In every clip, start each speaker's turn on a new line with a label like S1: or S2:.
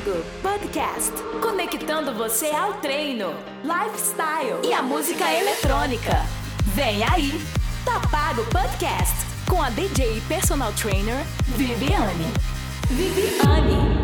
S1: Pago Podcast. Conectando você ao treino, lifestyle e a música eletrônica. Vem aí, Tá Pago Podcast com a DJ e personal trainer Viviane. Viviane.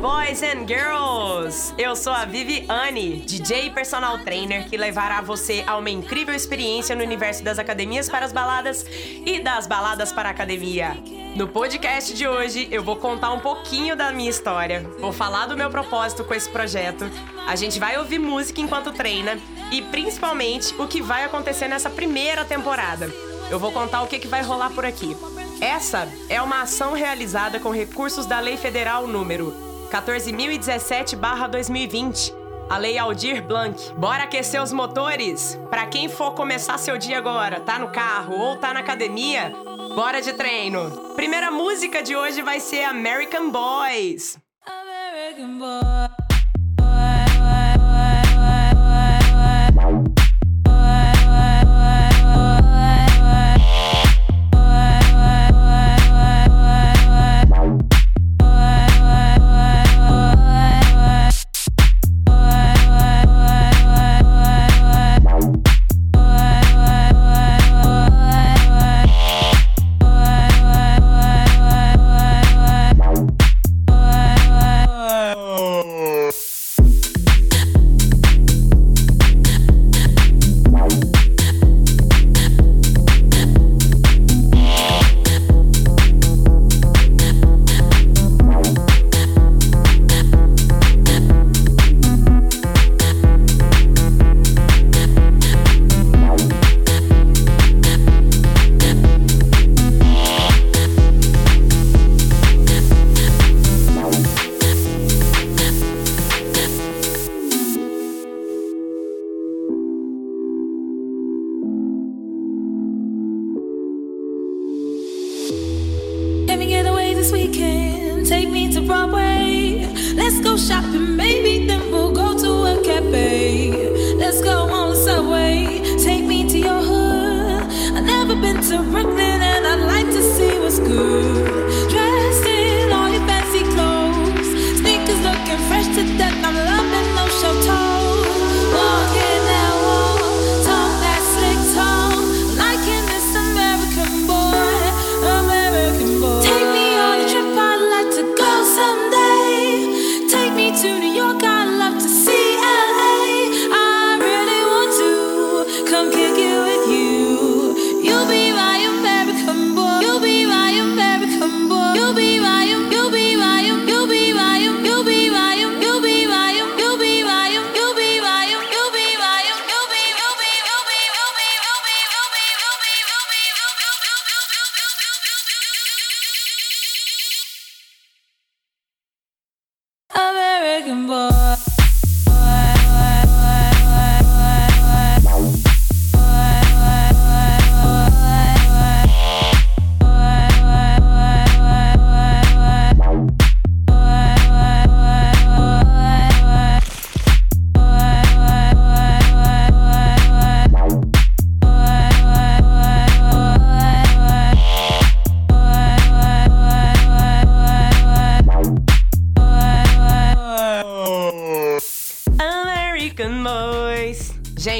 S2: Boys and girls! Eu sou a Viviane, DJ e personal trainer que levará você a uma incrível experiência no universo das academias para as baladas e das baladas para a academia. No podcast de hoje, eu vou contar um pouquinho da minha história, vou falar do meu propósito com esse projeto, a gente vai ouvir música enquanto treina e principalmente o que vai acontecer nessa primeira temporada. Eu vou contar o que, que vai rolar por aqui. Essa é uma ação realizada com recursos da Lei Federal número 14.017-2020, a Lei Aldir Blanc. Bora aquecer os motores? Para quem for começar seu dia agora, tá no carro ou tá na academia, bora de treino. Primeira música de hoje vai ser American Boys. American Boys.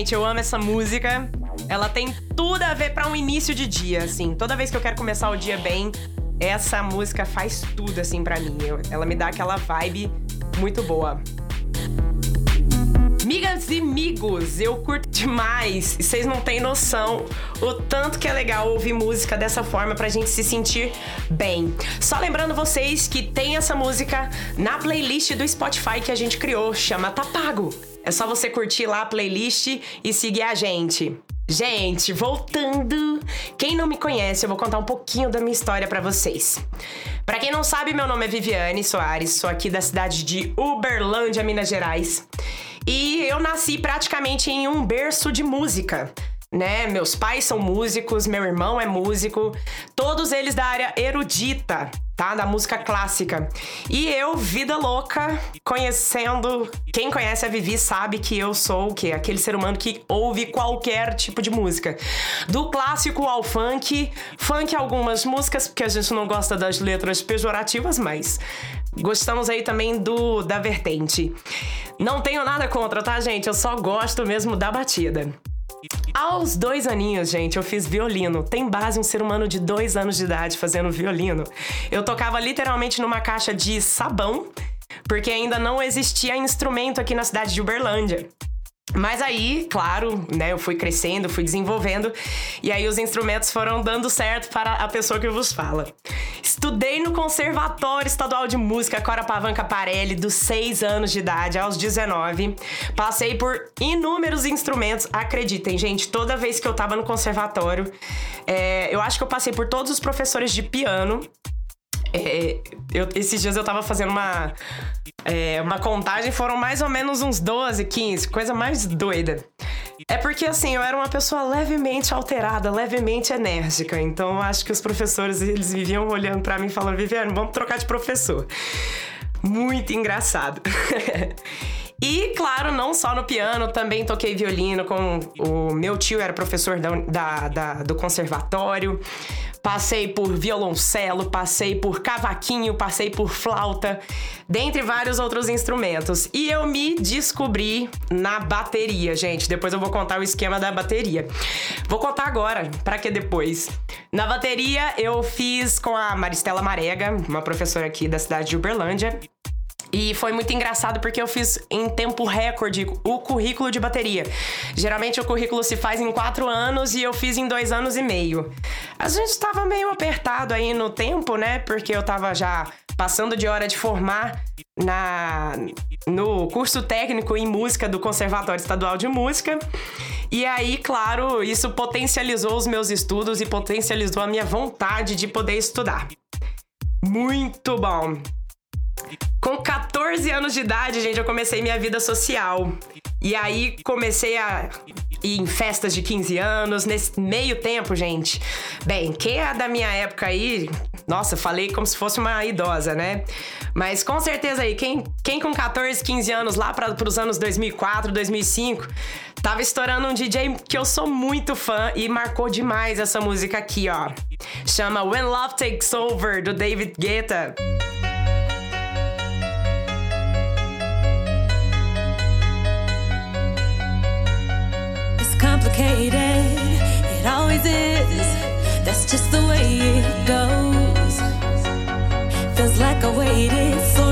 S2: Gente, eu amo essa música. Ela tem tudo a ver para um início de dia, assim. Toda vez que eu quero começar o dia bem, essa música faz tudo, assim, para mim. Eu, ela me dá aquela vibe muito boa. Migas e amigos, eu curto demais. Vocês não têm noção o tanto que é legal ouvir música dessa forma pra gente se sentir bem. Só lembrando vocês que tem essa música na playlist do Spotify que a gente criou, chama Tá Pago. É só você curtir lá a playlist e seguir a gente. Gente, voltando. Quem não me conhece, eu vou contar um pouquinho da minha história para vocês. Para quem não sabe, meu nome é Viviane Soares, sou aqui da cidade de Uberlândia, Minas Gerais. E eu nasci praticamente em um berço de música né? Meus pais são músicos, meu irmão é músico, todos eles da área erudita, tá? Da música clássica. E eu, vida louca, conhecendo. Quem conhece a Vivi sabe que eu sou o quê? Aquele ser humano que ouve qualquer tipo de música. Do clássico ao funk, funk algumas músicas, porque a gente não gosta das letras pejorativas, mas gostamos aí também do da vertente. Não tenho nada contra, tá, gente? Eu só gosto mesmo da batida. Aos dois aninhos, gente, eu fiz violino. Tem base um ser humano de dois anos de idade fazendo violino. Eu tocava literalmente numa caixa de sabão, porque ainda não existia instrumento aqui na cidade de Uberlândia. Mas aí, claro, né, eu fui crescendo, fui desenvolvendo e aí os instrumentos foram dando certo para a pessoa que vos fala. Estudei no Conservatório Estadual de Música Corapavanca Parelli dos 6 anos de idade aos 19. Passei por inúmeros instrumentos, acreditem, gente, toda vez que eu tava no conservatório, é, eu acho que eu passei por todos os professores de piano é, eu, esses dias eu tava fazendo uma, é, uma contagem, foram mais ou menos uns 12, 15, coisa mais doida. É porque assim, eu era uma pessoa levemente alterada, levemente enérgica. Então acho que os professores eles viviam olhando para mim falando: Viviane, vamos trocar de professor. Muito engraçado. E, claro, não só no piano, também toquei violino com o meu tio, era professor da, da, da, do conservatório. Passei por violoncelo, passei por cavaquinho, passei por flauta, dentre vários outros instrumentos. E eu me descobri na bateria, gente. Depois eu vou contar o esquema da bateria. Vou contar agora, para que depois. Na bateria eu fiz com a Maristela Marega, uma professora aqui da cidade de Uberlândia. E foi muito engraçado porque eu fiz em tempo recorde o currículo de bateria. Geralmente o currículo se faz em quatro anos e eu fiz em dois anos e meio. A gente estava meio apertado aí no tempo, né? Porque eu tava já passando de hora de formar na no curso técnico em música do Conservatório Estadual de Música. E aí, claro, isso potencializou os meus estudos e potencializou a minha vontade de poder estudar. Muito bom. Com 14 anos de idade, gente, eu comecei minha vida social. E aí comecei a ir em festas de 15 anos, nesse meio tempo, gente. Bem, quem é da minha época aí, nossa, falei como se fosse uma idosa, né? Mas com certeza aí, quem, quem com 14, 15 anos lá para os anos 2004, 2005, tava estourando um DJ que eu sou muito fã e marcou demais essa música aqui, ó. Chama When Love Takes Over do David Guetta.
S3: That's just the way it goes. Feels like I waited so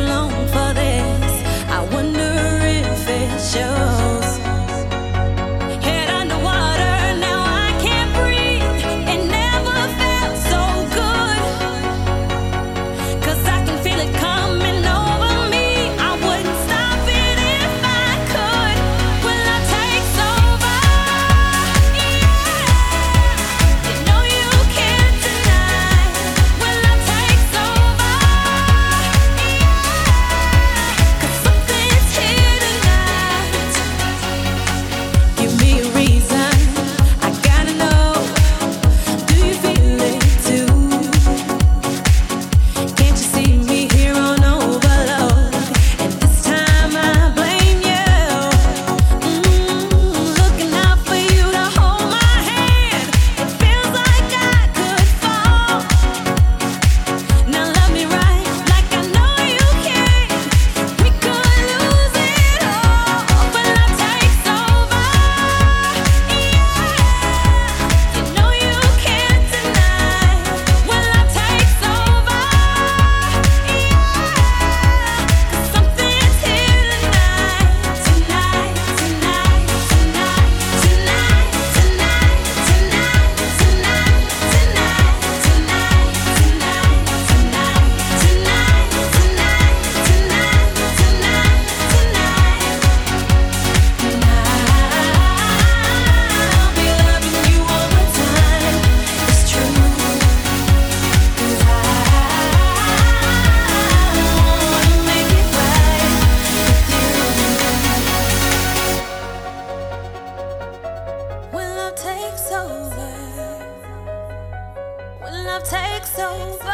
S3: takes over,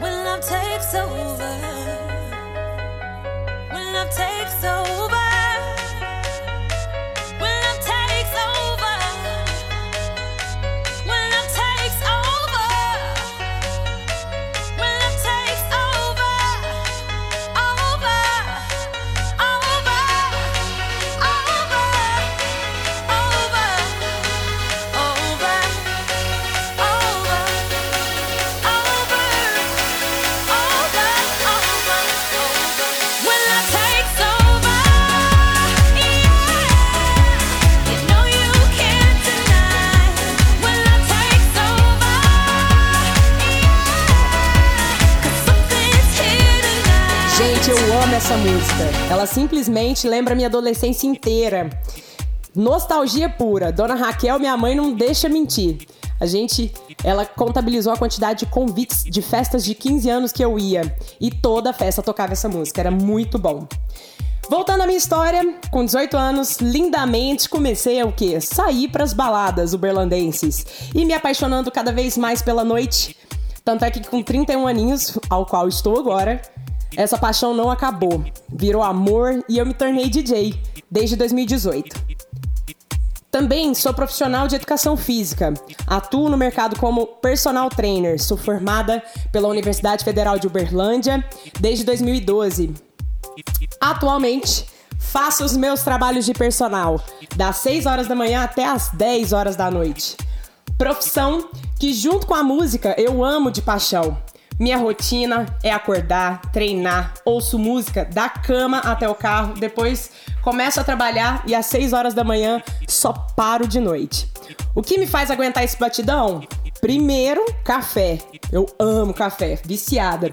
S3: when love takes over, when love takes over.
S2: Amo essa música. Ela simplesmente lembra minha adolescência inteira. Nostalgia pura. Dona Raquel, minha mãe, não deixa mentir. A gente, ela contabilizou a quantidade de convites de festas de 15 anos que eu ia. E toda festa tocava essa música. Era muito bom. Voltando à minha história, com 18 anos, lindamente comecei a o quê? Sair para as baladas uberlandenses e me apaixonando cada vez mais pela noite. Tanto é que com 31 aninhos, ao qual estou agora, essa paixão não acabou. Virou amor e eu me tornei DJ desde 2018. Também sou profissional de educação física. Atuo no mercado como personal trainer. Sou formada pela Universidade Federal de Uberlândia desde 2012. Atualmente, faço os meus trabalhos de personal das 6 horas da manhã até as 10 horas da noite. Profissão que, junto com a música, eu amo de paixão. Minha rotina é acordar, treinar, ouço música da cama até o carro, depois começo a trabalhar e às 6 horas da manhã só paro de noite. O que me faz aguentar esse batidão? Primeiro, café. Eu amo café, viciada.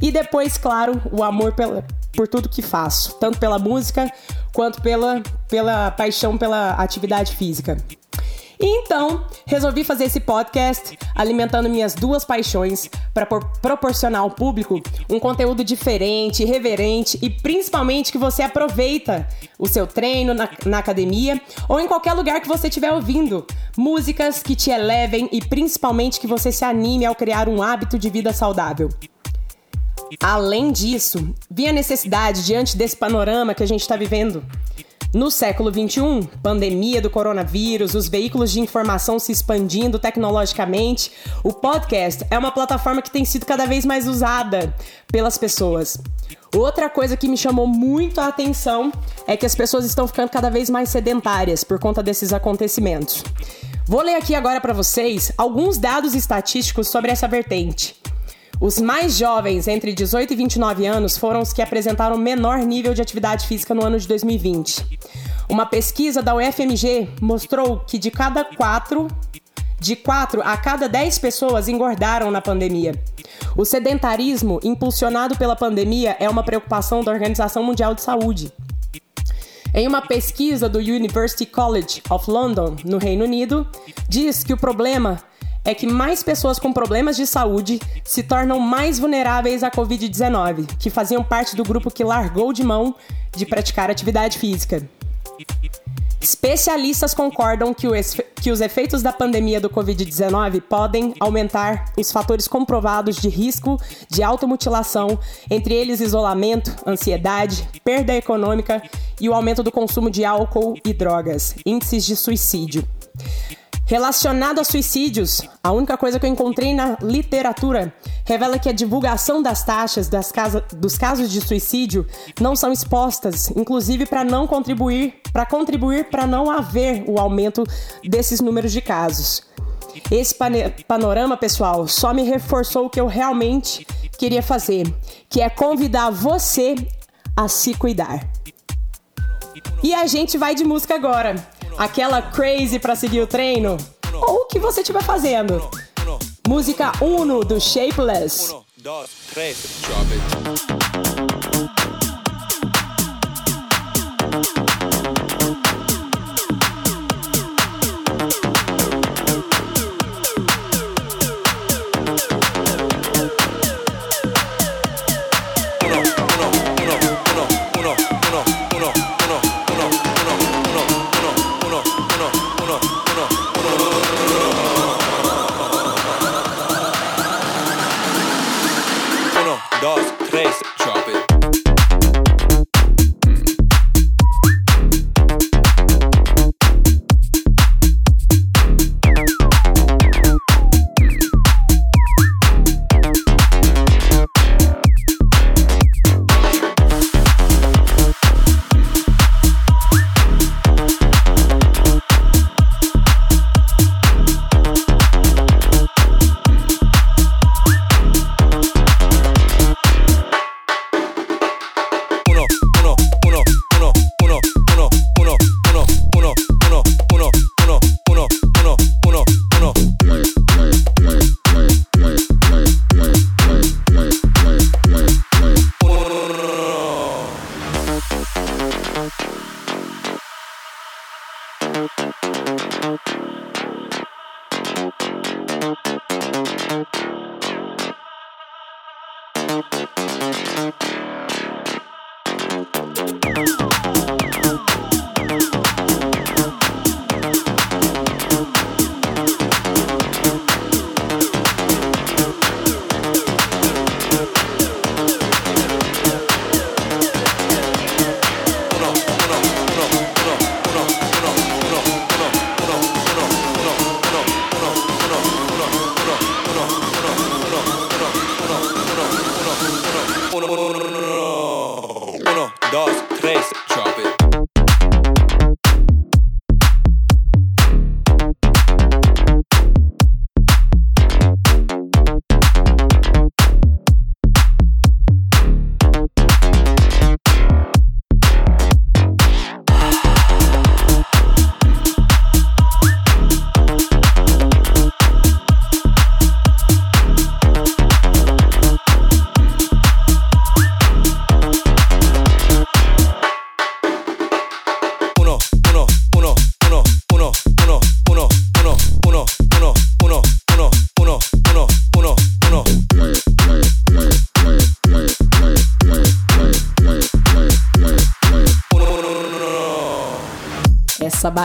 S2: E depois, claro, o amor pela, por tudo que faço, tanto pela música quanto pela, pela paixão pela atividade física. Então, resolvi fazer esse podcast alimentando minhas duas paixões para proporcionar ao público um conteúdo diferente, reverente e principalmente que você aproveita o seu treino na, na academia ou em qualquer lugar que você estiver ouvindo. Músicas que te elevem e principalmente que você se anime ao criar um hábito de vida saudável. Além disso, vi a necessidade, diante desse panorama que a gente está vivendo, no século XXI, pandemia do coronavírus, os veículos de informação se expandindo tecnologicamente, o podcast é uma plataforma que tem sido cada vez mais usada pelas pessoas. Outra coisa que me chamou muito a atenção é que as pessoas estão ficando cada vez mais sedentárias por conta desses acontecimentos. Vou ler aqui agora para vocês alguns dados estatísticos sobre essa vertente. Os mais jovens, entre 18 e 29 anos, foram os que apresentaram menor nível de atividade física no ano de 2020. Uma pesquisa da UFMG mostrou que de cada quatro, de quatro a cada 10 pessoas engordaram na pandemia. O sedentarismo, impulsionado pela pandemia, é uma preocupação da Organização Mundial de Saúde. Em uma pesquisa do University College of London, no Reino Unido, diz que o problema é que mais pessoas com problemas de saúde se tornam mais vulneráveis à Covid-19, que faziam parte do grupo que largou de mão de praticar atividade física. Especialistas concordam que, que, os efeitos da pandemia do Covid-19 podem aumentar os fatores comprovados de risco de automutilação, entre eles isolamento, ansiedade, perda econômica e o aumento do consumo de álcool e drogas, índices de suicídio. Relacionado a suicídios, a única coisa que eu encontrei na literatura revela que a divulgação das taxas das casa, dos casos de suicídio não são expostas, inclusive para não contribuir, para contribuir para não haver o aumento desses números de casos. Esse panorama, pessoal, só me reforçou o que eu realmente queria fazer, que é convidar você a se cuidar. E a gente vai de música agora aquela crazy para seguir o treino, ou o que você estiver fazendo. Música Uno do Shapeless. Dois, três.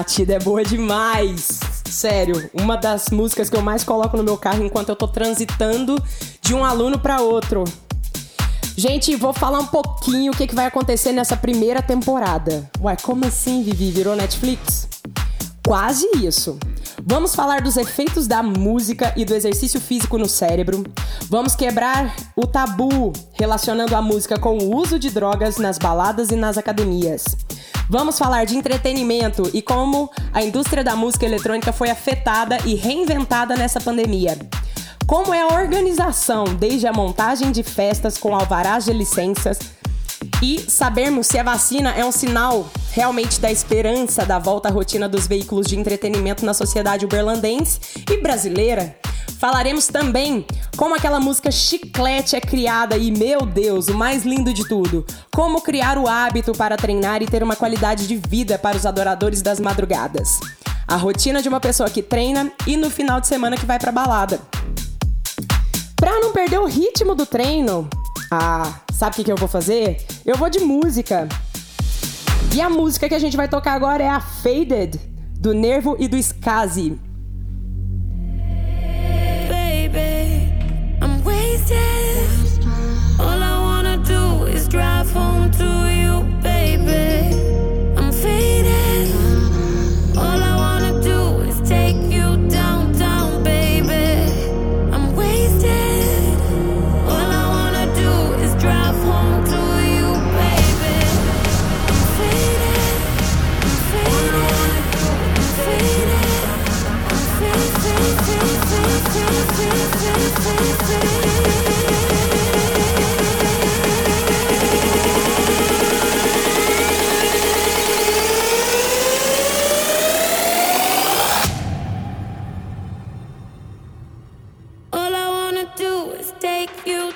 S2: Batida é boa demais. Sério, uma das músicas que eu mais coloco no meu carro enquanto eu tô transitando de um aluno para outro. Gente, vou falar um pouquinho o que, que vai acontecer nessa primeira temporada. Ué, como assim, Vivi? Virou Netflix? Quase isso. Vamos falar dos efeitos da música e do exercício físico no cérebro. Vamos quebrar o tabu relacionando a música com o uso de drogas nas baladas e nas academias. Vamos falar de entretenimento e como a indústria da música eletrônica foi afetada e reinventada nessa pandemia. Como é a organização, desde a montagem de festas com alvarás de licenças, e sabermos se a vacina é um sinal realmente da esperança da volta à rotina dos veículos de entretenimento na sociedade uberlandense e brasileira. Falaremos também como aquela música chiclete é criada e, meu Deus, o mais lindo de tudo, como criar o hábito para treinar e ter uma qualidade de vida para os adoradores das madrugadas. A rotina de uma pessoa que treina e no final de semana que vai para balada. Para não perder o ritmo do treino, ah, sabe o que, que eu vou fazer? Eu vou de música. E a música que a gente vai tocar agora é a Faded, do Nervo e do Skazi. take you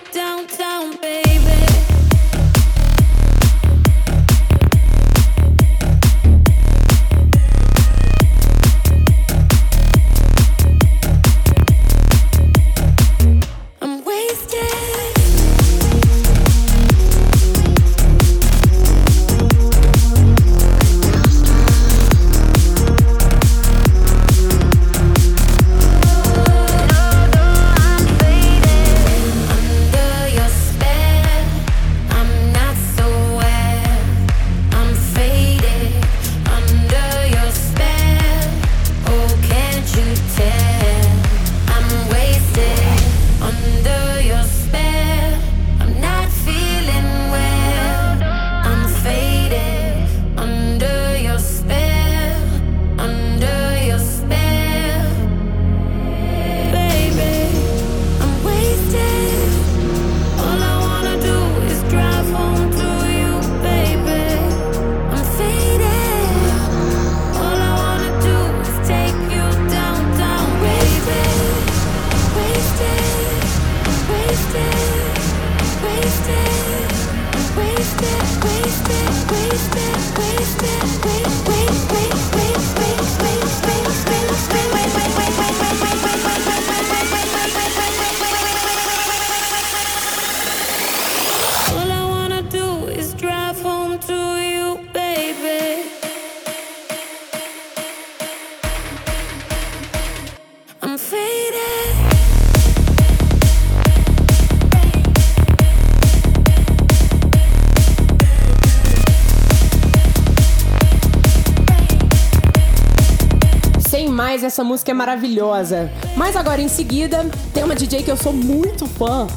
S2: essa música é maravilhosa. Mas agora em seguida, tem uma DJ que eu sou muito fã.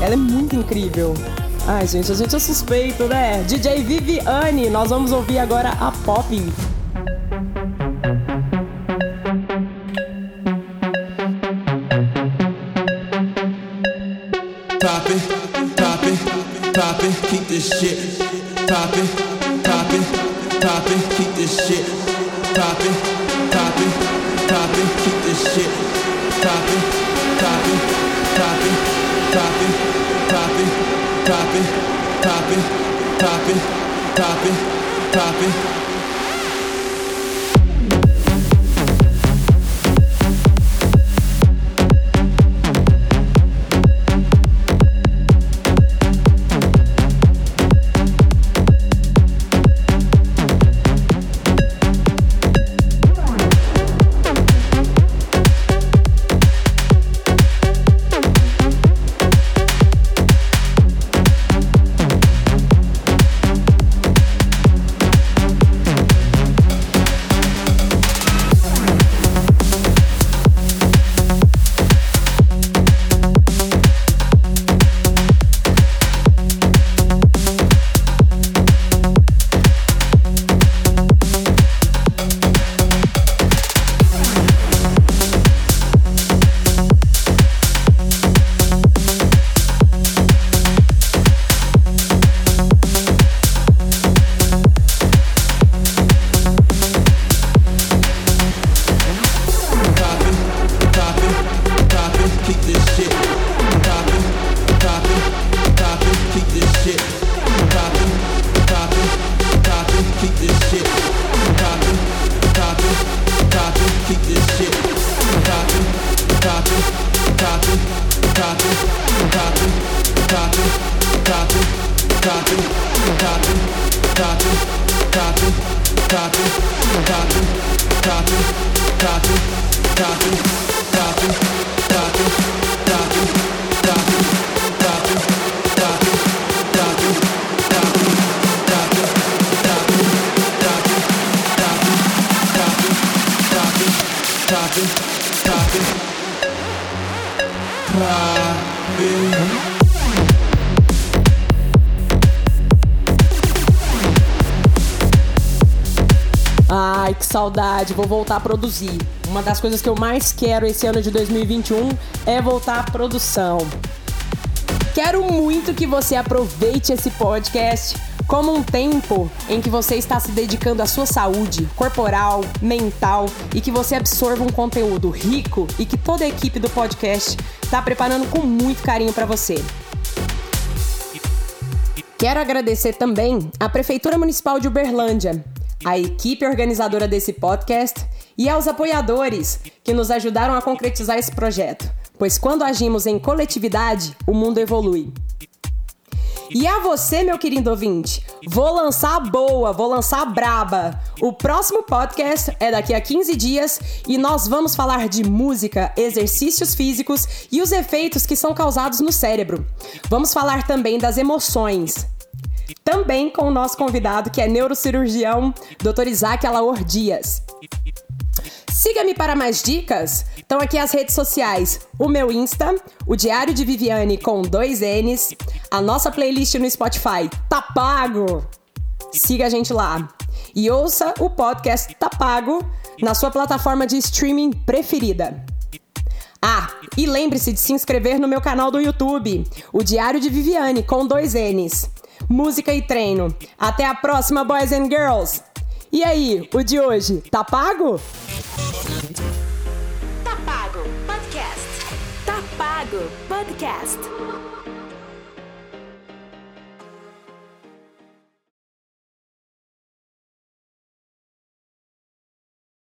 S2: Ela é muito incrível. Ai, gente, a gente é suspeito, né? DJ Viviane, nós vamos ouvir agora a Pop.
S4: Pop it, pop it, pop it, keep this shit. Pop it, pop it, pop it, keep this shit. Pop it, pop it, pop it, pop it. Daten, Daten, Daten, Daten, Daten, Daten, Daten, Daten, Daten,
S2: Daten, Daten, saudade, vou voltar a produzir. Uma das coisas que eu mais quero esse ano de 2021 é voltar à produção. Quero muito que você aproveite esse podcast como um tempo em que você está se dedicando à sua saúde corporal, mental e que você absorva um conteúdo rico e que toda a equipe do podcast está preparando com muito carinho para você. Quero agradecer também à Prefeitura Municipal de Uberlândia, à equipe organizadora desse podcast e aos apoiadores que nos ajudaram a concretizar esse projeto, pois quando agimos em coletividade, o mundo evolui. E a você, meu querido ouvinte, vou lançar boa, vou lançar braba. O próximo podcast é daqui a 15 dias e nós vamos falar de música, exercícios físicos e os efeitos que são causados no cérebro. Vamos falar também das emoções. Também com o nosso convidado, que é neurocirurgião, Dr. Isaac Alaor Dias. Siga-me para mais dicas. Estão aqui as redes sociais: o meu Insta, o Diário de Viviane com dois N's, a nossa playlist no Spotify tá pago. Siga a gente lá. E ouça o podcast Tá Pago na sua plataforma de streaming preferida. Ah, e lembre-se de se inscrever no meu canal do YouTube, o Diário de Viviane com dois N's. Música e treino. Até a próxima, boys and girls! E aí, o de hoje, tá pago?
S1: Tá pago podcast. Tá pago podcast.